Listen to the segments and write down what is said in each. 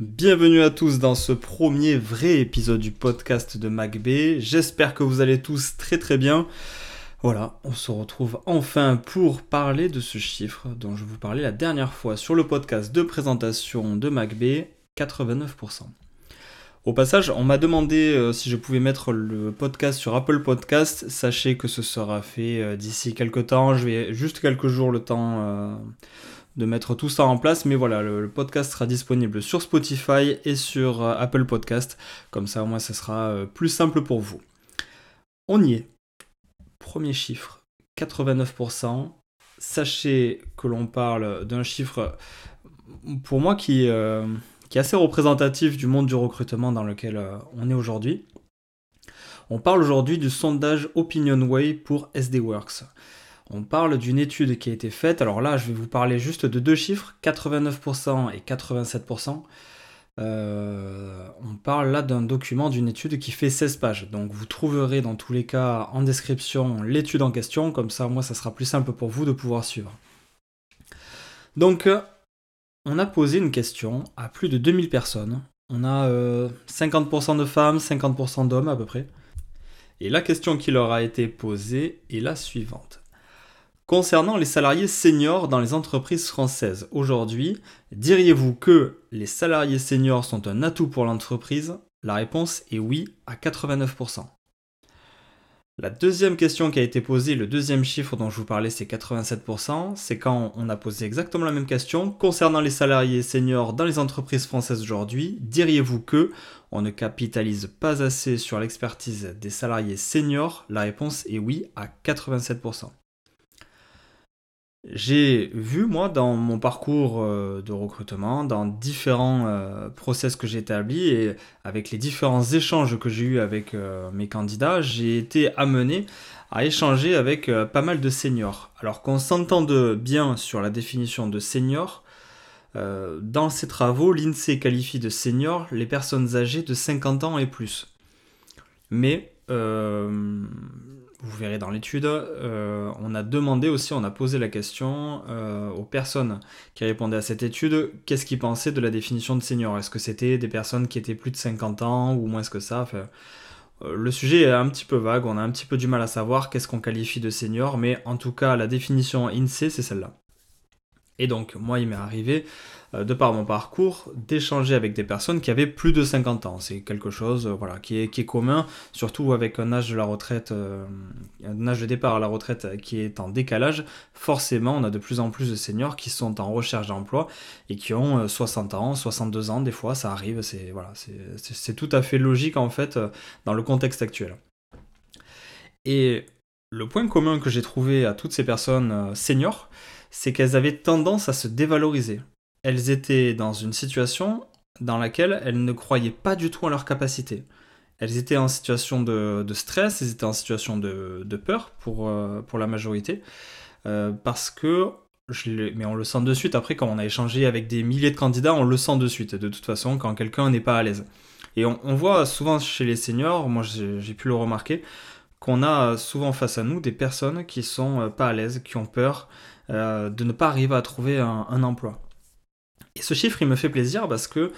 Bienvenue à tous dans ce premier vrai épisode du podcast de MacB. J'espère que vous allez tous très très bien. Voilà, on se retrouve enfin pour parler de ce chiffre dont je vous parlais la dernière fois sur le podcast de présentation de MacB, 89%. Au passage, on m'a demandé euh, si je pouvais mettre le podcast sur Apple Podcast. Sachez que ce sera fait euh, d'ici quelques temps. Je vais juste quelques jours le temps euh, de mettre tout ça en place. Mais voilà, le, podcast sera disponible sur Spotify et sur euh, Apple Podcast. Comme ça, au moins, ça sera euh, plus simple pour vous. On y est. Premier chiffre, 89%. Sachez que l'on parle d'un chiffre, pour moi, qui, euh, qui, est assez représentatif du monde du recrutement dans lequel on est aujourd'hui. On parle aujourd'hui du sondage OpinionWay pour SDWorks. On parle d'une étude qui a été faite. Alors là, je vais vous parler juste de deux chiffres, 89% et 87%. Euh, on parle là d'un document, d'une étude qui fait 16 pages. Donc vous trouverez dans tous les cas en description l'étude en question. Comme ça, moi, ça sera plus simple pour vous de pouvoir suivre. Donc, on a posé une question à plus de 2000 personnes. On a 50% euh, de femmes, 50% d'hommes à peu près. Et la question qui leur a été posée est la suivante. Concernant les salariés seniors dans les entreprises françaises aujourd'hui, diriez-vous que les salariés seniors sont un atout pour l'entreprise? La réponse est oui à 89%. La deuxième question qui a été posée, le deuxième chiffre dont je vous parlais, c'est 87%. C'est quand on a posé exactement la même question. Concernant les salariés seniors dans les entreprises françaises aujourd'hui, diriez-vous que on ne capitalise pas assez sur l'expertise des salariés seniors? La réponse est oui à 87%. J'ai vu, moi, dans mon parcours euh, de recrutement, dans différents euh, process que j'ai établis et avec les différents échanges que j'ai eus avec euh, mes candidats, j'ai été amené à échanger avec pas mal de seniors. Alors qu'on s'entende bien sur la définition de senior, dans ces travaux, l'INSEE qualifie de senior les personnes âgées de 50 ans et plus. Mais vous verrez dans l'étude, euh, on a demandé aussi, on a posé la question euh, aux personnes qui répondaient à cette étude, qu'est-ce qu'ils pensaient de la définition de senior? Est-ce que c'était des personnes qui étaient plus de 50 ans ou moins que ça? Euh, Le sujet est un petit peu vague, on a un petit peu du mal à savoir qu'est-ce qu'on qualifie de senior, mais en tout cas, la définition INSEE, c'est celle-là. Et donc, moi, il m'est arrivé, de par mon parcours, d'échanger avec des personnes qui avaient plus de 50 ans. C'est quelque chose euh, voilà, qui, est, qui est commun, surtout avec un âge de la retraite, euh, un âge de départ à la retraite qui est en décalage. Forcément, on a de plus en plus de seniors qui sont en recherche d'emploi et qui ont 60 ans, 62 ans, des fois, ça arrive. C'est voilà, c'est tout à fait logique, en fait, dans le contexte actuel. Et le point commun que j'ai trouvé à toutes ces personnes seniors, c'est qu'elles avaient tendance à se dévaloriser. Elles étaient dans une situation dans laquelle elles ne croyaient pas du tout en leur capacité. Elles étaient en situation de, stress, elles étaient en situation de, peur pour, euh, pour la majorité, euh, parce que, mais on le sent de suite, après quand on a échangé avec des milliers de candidats, on le sent de suite, de toute façon, quand quelqu'un n'est pas à l'aise. Et on, voit souvent chez les seniors, moi j'ai pu le remarquer, qu'on a souvent face à nous des personnes qui sont euh, pas à l'aise, qui ont peur, de ne pas arriver à trouver un, emploi. Et ce chiffre, il me fait plaisir parce que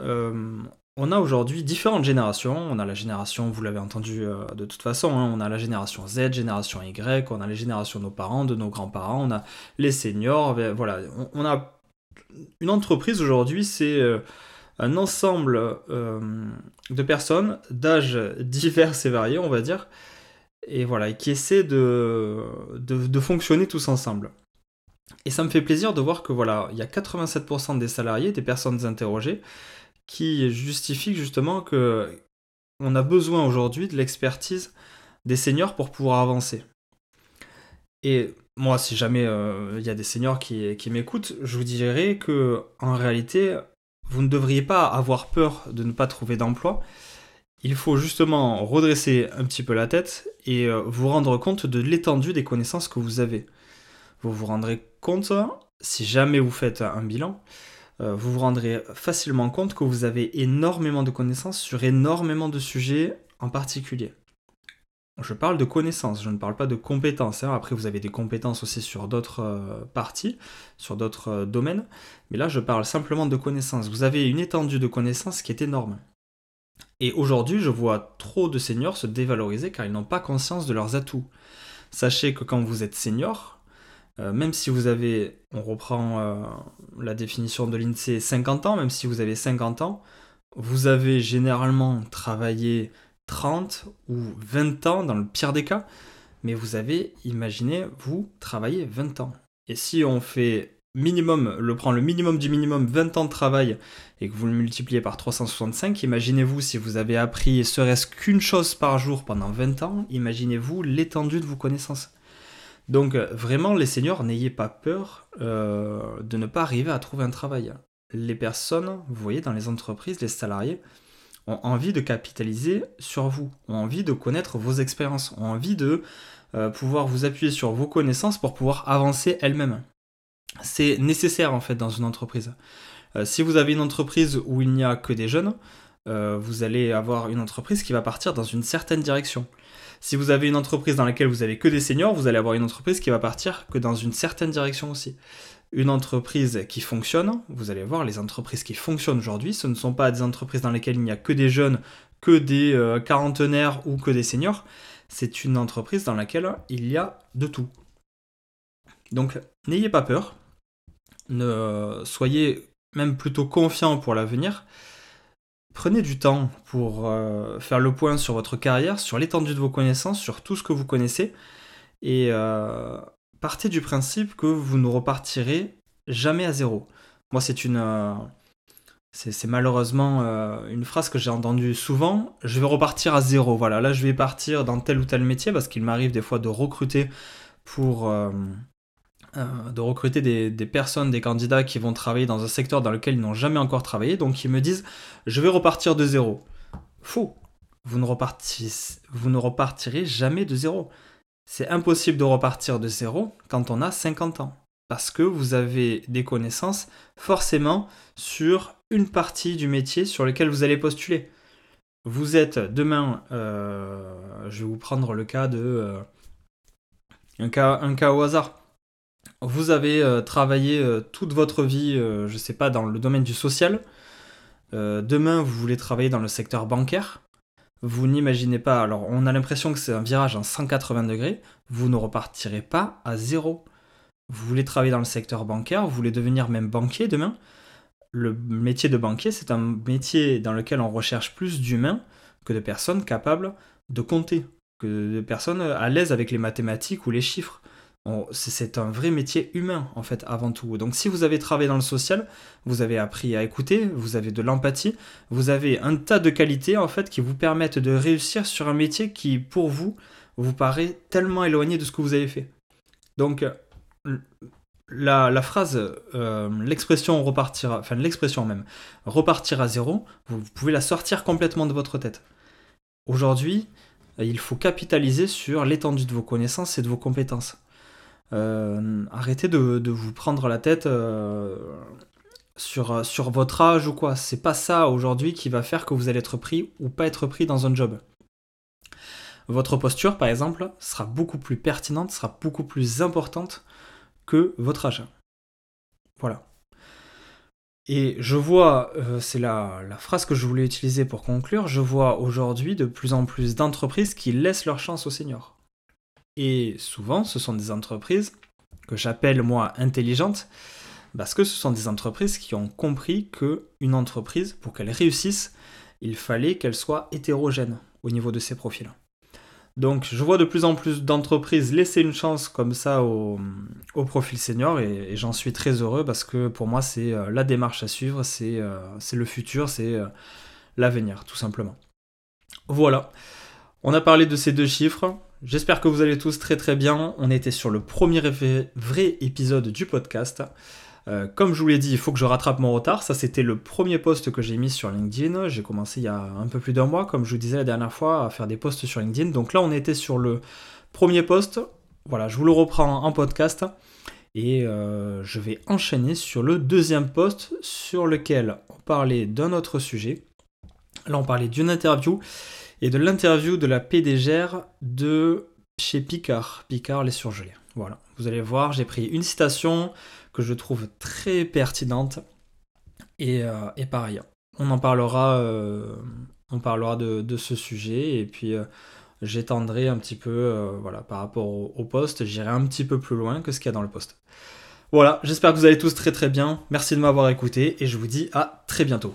euh, on a aujourd'hui différentes générations. On a la génération, vous l'avez entendu euh, de toute façon, hein, on a la génération Z, génération Y, on a les générations de nos parents, de nos grands-parents, on a les seniors. Voilà, on, a une entreprise aujourd'hui, c'est un ensemble de personnes d'âges divers et variés, on va dire, et voilà, qui essaient de fonctionner tous ensemble. Et ça me fait plaisir de voir que voilà, il y a 87% des salariés, des personnes interrogées, qui justifient justement que on a besoin aujourd'hui de l'expertise des seniors pour pouvoir avancer. Et moi, si jamais il y a des seniors qui, qui m'écoutent, je vous dirais que en réalité, vous ne devriez pas avoir peur de ne pas trouver d'emploi. Il faut justement redresser un petit peu la tête et vous rendre compte de l'étendue des connaissances que vous avez. Vous vous rendrez compte, si jamais vous faites un bilan, vous vous rendrez facilement compte que vous avez énormément de connaissances sur énormément de sujets en particulier. Je parle de connaissances, je ne parle pas de compétences. Hein. Après, vous avez des compétences aussi sur d'autres euh, parties, sur d'autres euh, domaines. Mais là, je parle simplement de connaissances. Vous avez une étendue de connaissances qui est énorme. Et aujourd'hui, je vois trop de seniors se dévaloriser car ils n'ont pas conscience de leurs atouts. Sachez que quand vous êtes senior, euh, même si vous avez, on reprend la définition de l'INSEE, 50 ans, même si vous avez 50 ans, vous avez généralement travaillé 30 ou 20 ans dans le pire des cas, mais vous avez, imaginez, vous travaillez 20 ans. Et si on fait minimum, le prend le minimum du minimum 20 ans de travail et que vous le multipliez par 365, imaginez-vous si vous avez appris serait-ce qu'une chose par jour pendant 20 ans, imaginez-vous l'étendue de vos connaissances. Donc vraiment, les seniors, n'ayez pas peur euh, de ne pas arriver à trouver un travail. Les personnes, vous voyez, dans les entreprises, les salariés, ont envie de capitaliser sur vous, ont envie de connaître vos expériences, ont envie de euh, pouvoir vous appuyer sur vos connaissances pour pouvoir avancer elles-mêmes. C'est nécessaire en fait dans une entreprise. Euh, si vous avez une entreprise où il n'y a que des jeunes, euh, vous allez avoir une entreprise qui va partir dans une certaine direction. Si vous avez une entreprise dans laquelle vous avez que des seniors, vous allez avoir une entreprise qui va partir que dans une certaine direction aussi une entreprise qui fonctionne, vous allez voir, les entreprises qui fonctionnent aujourd'hui, ce ne sont pas des entreprises dans lesquelles il n'y a que des jeunes, que des euh, quarantenaires ou que des seniors. C'est une entreprise dans laquelle il y a de tout. Donc n'ayez pas peur, soyez même plutôt confiant pour l'avenir. Prenez du temps pour euh, faire le point sur votre carrière, sur l'étendue de vos connaissances, sur tout ce que vous connaissez. Et euh, partez du principe que vous ne repartirez jamais à zéro. Moi, c'est une. Euh, c'est malheureusement une phrase que j'ai entendue souvent. Je vais repartir à zéro. Voilà, là, je vais partir dans tel ou tel métier parce qu'il m'arrive des fois de recruter pour. Euh, de recruter des, personnes, des candidats qui vont travailler dans un secteur dans lequel ils n'ont jamais encore travaillé, donc ils me disent je vais repartir de zéro. Faux. Vous ne, repartirez jamais de zéro. C'est impossible de repartir de zéro quand on a 50 ans. Parce que vous avez des connaissances forcément sur une partie du métier sur lequel vous allez postuler. Vous êtes demain, euh, je vais vous prendre le cas de... Euh, un cas au hasard. Vous avez euh, travaillé toute votre vie, je ne sais pas, dans le domaine du social. demain, vous voulez travailler dans le secteur bancaire vous n'imaginez pas, alors on a l'impression que c'est un virage en 180 degrés, vous ne repartirez pas à zéro. Vous voulez travailler dans le secteur bancaire, vous voulez devenir même banquier demain. Le métier de banquier, c'est un métier dans lequel on recherche plus d'humains que de personnes capables de compter, que de personnes à l'aise avec les mathématiques ou les chiffres c'est un vrai métier humain en fait avant tout. Donc si vous avez travaillé dans le social, vous avez appris à écouter, vous avez de l'empathie, vous avez un tas de qualités en fait qui vous permettent de réussir sur un métier qui pour vous vous paraît tellement éloigné de ce que vous avez fait. Donc la, phrase, euh, l'expression repartir, enfin l'expression même, repartir à zéro, vous pouvez la sortir complètement de votre tête. Aujourd'hui, il faut capitaliser sur l'étendue de vos connaissances et de vos compétences. Euh, arrêtez de, vous prendre la tête euh, sur, sur votre âge ou quoi. C'est pas ça aujourd'hui qui va faire que vous allez être pris ou pas être pris dans un job. Votre posture, par exemple, sera beaucoup plus pertinente, sera beaucoup plus importante que votre âge. Voilà. Et je vois, euh, c'est la, la, phrase que je voulais utiliser pour conclure, je vois aujourd'hui de plus en plus d'entreprises qui laissent leur chance aux seniors. Et souvent, ce sont des entreprises que j'appelle moi intelligentes, parce que ce sont des entreprises qui ont compris que une entreprise, pour qu'elle réussisse, il fallait qu'elle soit hétérogène au niveau de ses profils. Donc je vois de plus en plus d'entreprises laisser une chance comme ça au, profil senior et, j'en suis très heureux parce que pour moi c'est euh, la démarche à suivre, c'est euh, le futur, c'est euh, l'avenir tout simplement. Voilà, on a parlé de ces deux chiffres, J'espère que vous allez tous très très bien. On était sur le premier vrai épisode du podcast. Euh, comme je vous l'ai dit, il faut que je rattrape mon retard. Ça, c'était le premier post que j'ai mis sur LinkedIn. J'ai commencé il y a un peu plus d'un mois, comme je vous disais la dernière fois, à faire des posts sur LinkedIn. Donc là, on était sur le premier post. Voilà, je vous le reprends en podcast. Et euh, je vais enchaîner sur le deuxième post sur lequel on parlait d'un autre sujet. Là, on parlait d'une interview et de l'interview de la PDGR de chez Picard. Picard, les surgelés. Voilà, vous allez voir, j'ai pris une citation que je trouve très pertinente. Et, euh, pareil, on en parlera, euh, on parlera de, ce sujet. Et puis, j'étendrai un petit peu euh, voilà, par rapport au, poste, j'irai un petit peu plus loin que ce qu'il y a dans le poste. Voilà, j'espère que vous allez tous très très bien. Merci de m'avoir écouté et je vous dis à très bientôt.